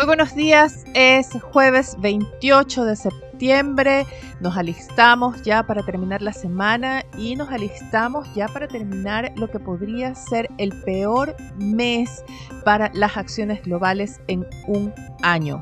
Muy buenos días, es jueves 28 de septiembre, nos alistamos ya para terminar la semana y nos alistamos ya para terminar lo que podría ser el peor mes para las acciones globales en un año.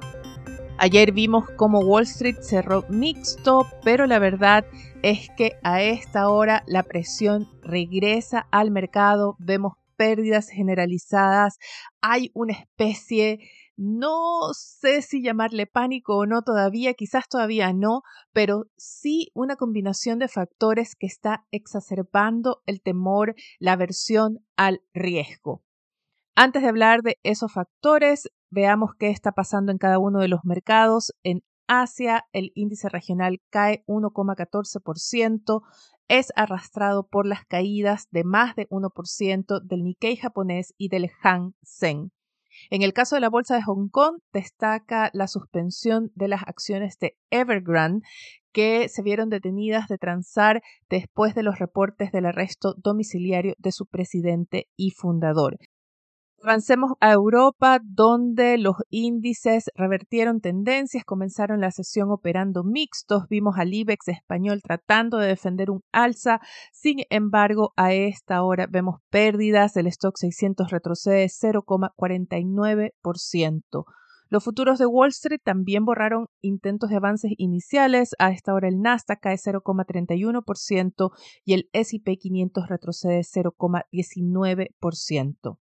Ayer vimos cómo Wall Street cerró mixto, pero la verdad es que a esta hora la presión regresa al mercado, vemos pérdidas generalizadas, hay una especie no sé si llamarle pánico o no todavía, quizás todavía no, pero sí una combinación de factores que está exacerbando el temor, la aversión al riesgo. Antes de hablar de esos factores, veamos qué está pasando en cada uno de los mercados. En Asia, el índice regional cae 1,14%, es arrastrado por las caídas de más de 1% del Nikkei japonés y del Hang Seng. En el caso de la Bolsa de Hong Kong, destaca la suspensión de las acciones de Evergrande que se vieron detenidas de transar después de los reportes del arresto domiciliario de su presidente y fundador. Avancemos a Europa, donde los índices revertieron tendencias, comenzaron la sesión operando mixtos, vimos al IBEX español tratando de defender un alza, sin embargo, a esta hora vemos pérdidas, el stock 600 retrocede 0,49%. Los futuros de Wall Street también borraron intentos de avances iniciales. A esta hora el Nasdaq cae 0,31% y el SP 500 retrocede 0,19%.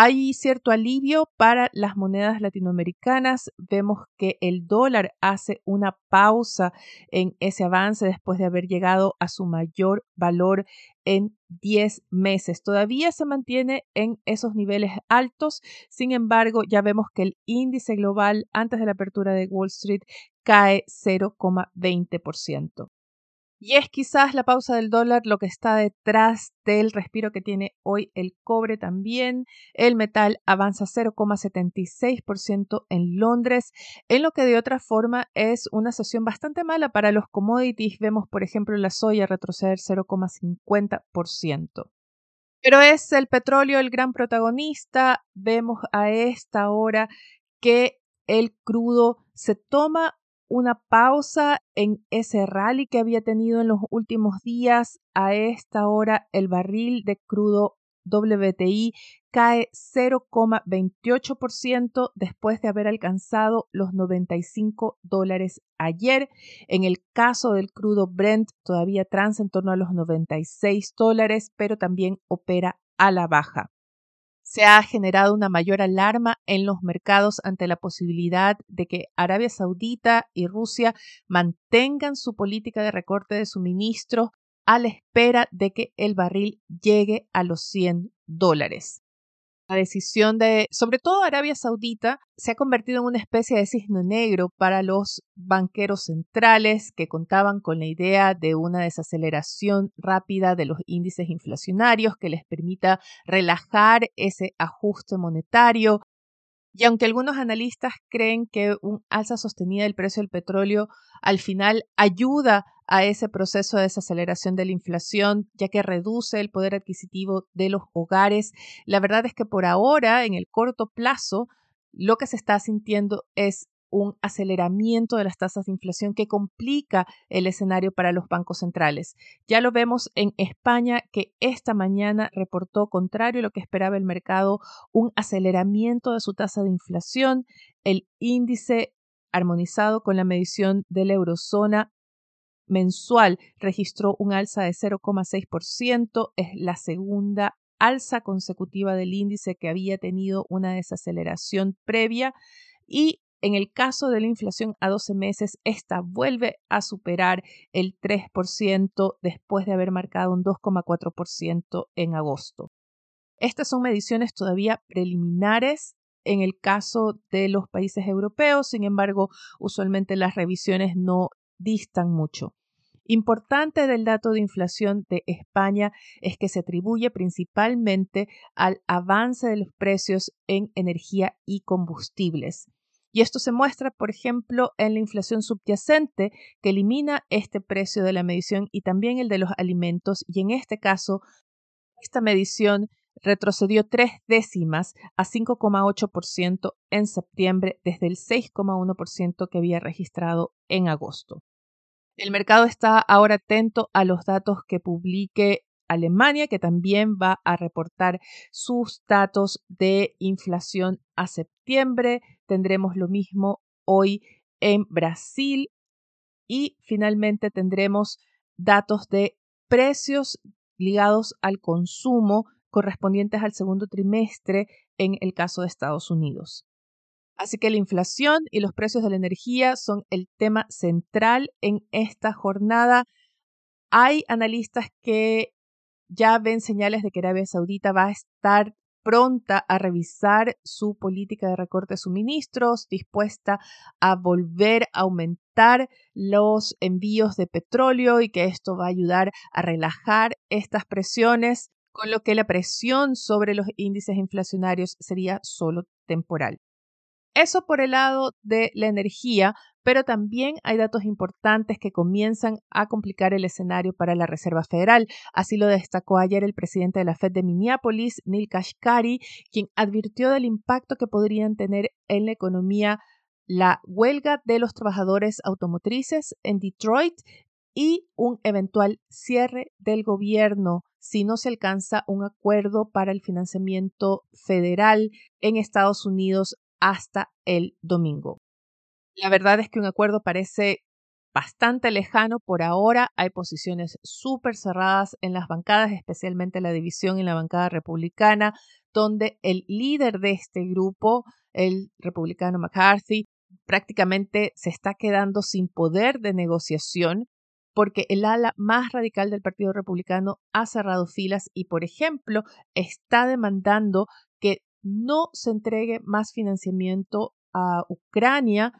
Hay cierto alivio para las monedas latinoamericanas. Vemos que el dólar hace una pausa en ese avance después de haber llegado a su mayor valor en 10 meses. Todavía se mantiene en esos niveles altos. Sin embargo, ya vemos que el índice global antes de la apertura de Wall Street cae 0,20%. Y es quizás la pausa del dólar lo que está detrás del respiro que tiene hoy el cobre también. El metal avanza 0,76% en Londres, en lo que de otra forma es una sesión bastante mala para los commodities. Vemos, por ejemplo, la soya retroceder 0,50%. Pero es el petróleo el gran protagonista. Vemos a esta hora que el crudo se toma una pausa en ese rally que había tenido en los últimos días. A esta hora el barril de crudo WTI cae 0,28% después de haber alcanzado los 95 dólares ayer. En el caso del crudo Brent todavía transa en torno a los 96 dólares, pero también opera a la baja se ha generado una mayor alarma en los mercados ante la posibilidad de que Arabia Saudita y Rusia mantengan su política de recorte de suministro a la espera de que el barril llegue a los 100 dólares. La decisión de, sobre todo Arabia Saudita, se ha convertido en una especie de cisne negro para los banqueros centrales que contaban con la idea de una desaceleración rápida de los índices inflacionarios que les permita relajar ese ajuste monetario. Y aunque algunos analistas creen que un alza sostenida del precio del petróleo al final ayuda a ese proceso de desaceleración de la inflación, ya que reduce el poder adquisitivo de los hogares. La verdad es que por ahora, en el corto plazo, lo que se está sintiendo es un aceleramiento de las tasas de inflación que complica el escenario para los bancos centrales. Ya lo vemos en España que esta mañana reportó, contrario a lo que esperaba el mercado, un aceleramiento de su tasa de inflación. El índice armonizado con la medición de la eurozona mensual registró un alza de 0,6%, es la segunda alza consecutiva del índice que había tenido una desaceleración previa y en el caso de la inflación a 12 meses, esta vuelve a superar el 3% después de haber marcado un 2,4% en agosto. Estas son mediciones todavía preliminares en el caso de los países europeos, sin embargo, usualmente las revisiones no distan mucho. Importante del dato de inflación de España es que se atribuye principalmente al avance de los precios en energía y combustibles. Y esto se muestra, por ejemplo, en la inflación subyacente, que elimina este precio de la medición y también el de los alimentos. Y en este caso, esta medición retrocedió tres décimas a 5,8% en septiembre desde el 6,1% que había registrado en agosto. El mercado está ahora atento a los datos que publique Alemania, que también va a reportar sus datos de inflación a septiembre. Tendremos lo mismo hoy en Brasil y finalmente tendremos datos de precios ligados al consumo correspondientes al segundo trimestre en el caso de Estados Unidos. Así que la inflación y los precios de la energía son el tema central en esta jornada. Hay analistas que ya ven señales de que Arabia Saudita va a estar pronta a revisar su política de recorte de suministros, dispuesta a volver a aumentar los envíos de petróleo y que esto va a ayudar a relajar estas presiones, con lo que la presión sobre los índices inflacionarios sería solo temporal. Eso por el lado de la energía, pero también hay datos importantes que comienzan a complicar el escenario para la Reserva Federal. Así lo destacó ayer el presidente de la Fed de Minneapolis, Neil Kashkari, quien advirtió del impacto que podrían tener en la economía la huelga de los trabajadores automotrices en Detroit y un eventual cierre del gobierno si no se alcanza un acuerdo para el financiamiento federal en Estados Unidos hasta el domingo. La verdad es que un acuerdo parece bastante lejano por ahora. Hay posiciones súper cerradas en las bancadas, especialmente la división en la bancada republicana, donde el líder de este grupo, el republicano McCarthy, prácticamente se está quedando sin poder de negociación porque el ala más radical del Partido Republicano ha cerrado filas y, por ejemplo, está demandando que no se entregue más financiamiento a Ucrania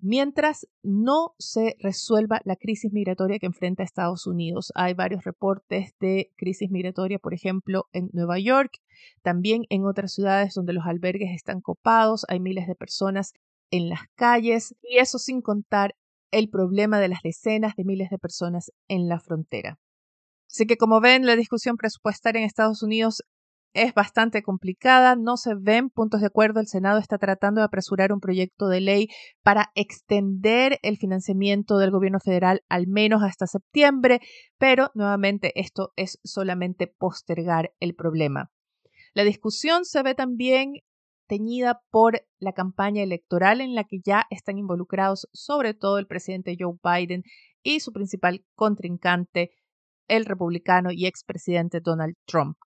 mientras no se resuelva la crisis migratoria que enfrenta Estados Unidos. Hay varios reportes de crisis migratoria, por ejemplo, en Nueva York, también en otras ciudades donde los albergues están copados, hay miles de personas en las calles y eso sin contar el problema de las decenas de miles de personas en la frontera. Así que como ven, la discusión presupuestaria en Estados Unidos es bastante complicada, no se ven puntos de acuerdo. El Senado está tratando de apresurar un proyecto de ley para extender el financiamiento del gobierno federal al menos hasta septiembre, pero nuevamente esto es solamente postergar el problema. La discusión se ve también teñida por la campaña electoral en la que ya están involucrados sobre todo el presidente Joe Biden y su principal contrincante, el republicano y expresidente Donald Trump.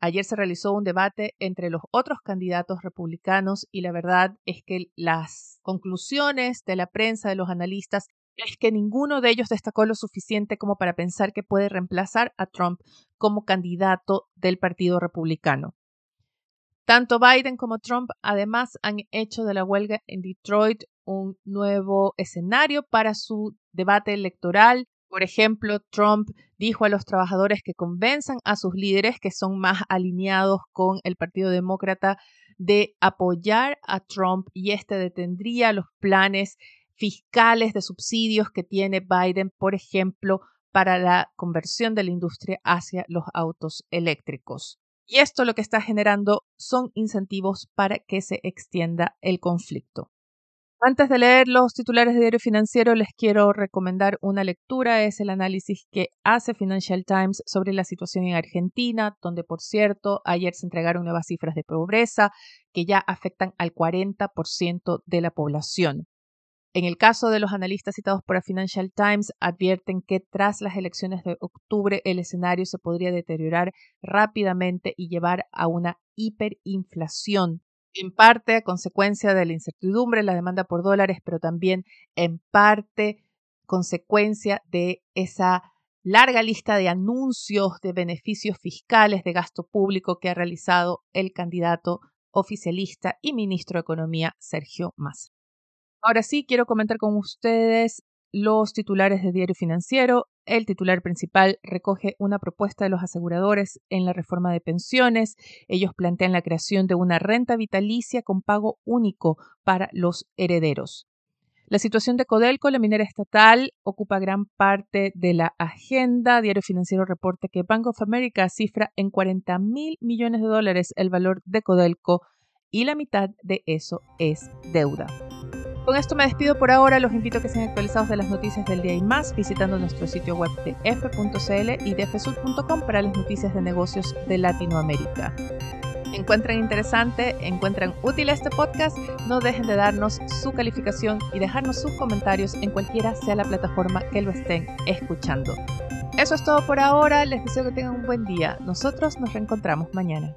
Ayer se realizó un debate entre los otros candidatos republicanos y la verdad es que las conclusiones de la prensa, de los analistas, es que ninguno de ellos destacó lo suficiente como para pensar que puede reemplazar a Trump como candidato del Partido Republicano. Tanto Biden como Trump además han hecho de la huelga en Detroit un nuevo escenario para su debate electoral por ejemplo, Trump dijo a los trabajadores que convenzan a sus líderes que son más alineados con el Partido Demócrata de apoyar a Trump y este detendría los planes fiscales de subsidios que tiene Biden, por ejemplo, para la conversión de la industria hacia los autos eléctricos. Y esto lo que está generando son incentivos para que se extienda el conflicto. Antes de leer los titulares de diario financiero, les quiero recomendar una lectura. Es el análisis que hace Financial Times sobre la situación en Argentina, donde, por cierto, ayer se entregaron nuevas cifras de pobreza que ya afectan al 40% de la población. En el caso de los analistas citados por Financial Times, advierten que tras las elecciones de octubre el escenario se podría deteriorar rápidamente y llevar a una hiperinflación en parte a consecuencia de la incertidumbre, la demanda por dólares, pero también en parte consecuencia de esa larga lista de anuncios de beneficios fiscales de gasto público que ha realizado el candidato oficialista y ministro de Economía Sergio Massa. Ahora sí, quiero comentar con ustedes los titulares de Diario Financiero. El titular principal recoge una propuesta de los aseguradores en la reforma de pensiones. Ellos plantean la creación de una renta vitalicia con pago único para los herederos. La situación de Codelco, la minera estatal, ocupa gran parte de la agenda. Diario Financiero reporta que Bank of America cifra en 40 mil millones de dólares el valor de Codelco y la mitad de eso es deuda. Con esto me despido por ahora. Los invito a que sean actualizados de las noticias del día y más visitando nuestro sitio web de f.cl y de para las noticias de negocios de Latinoamérica. Encuentran interesante, encuentran útil este podcast, no dejen de darnos su calificación y dejarnos sus comentarios en cualquiera sea la plataforma que lo estén escuchando. Eso es todo por ahora, les deseo que tengan un buen día. Nosotros nos reencontramos mañana.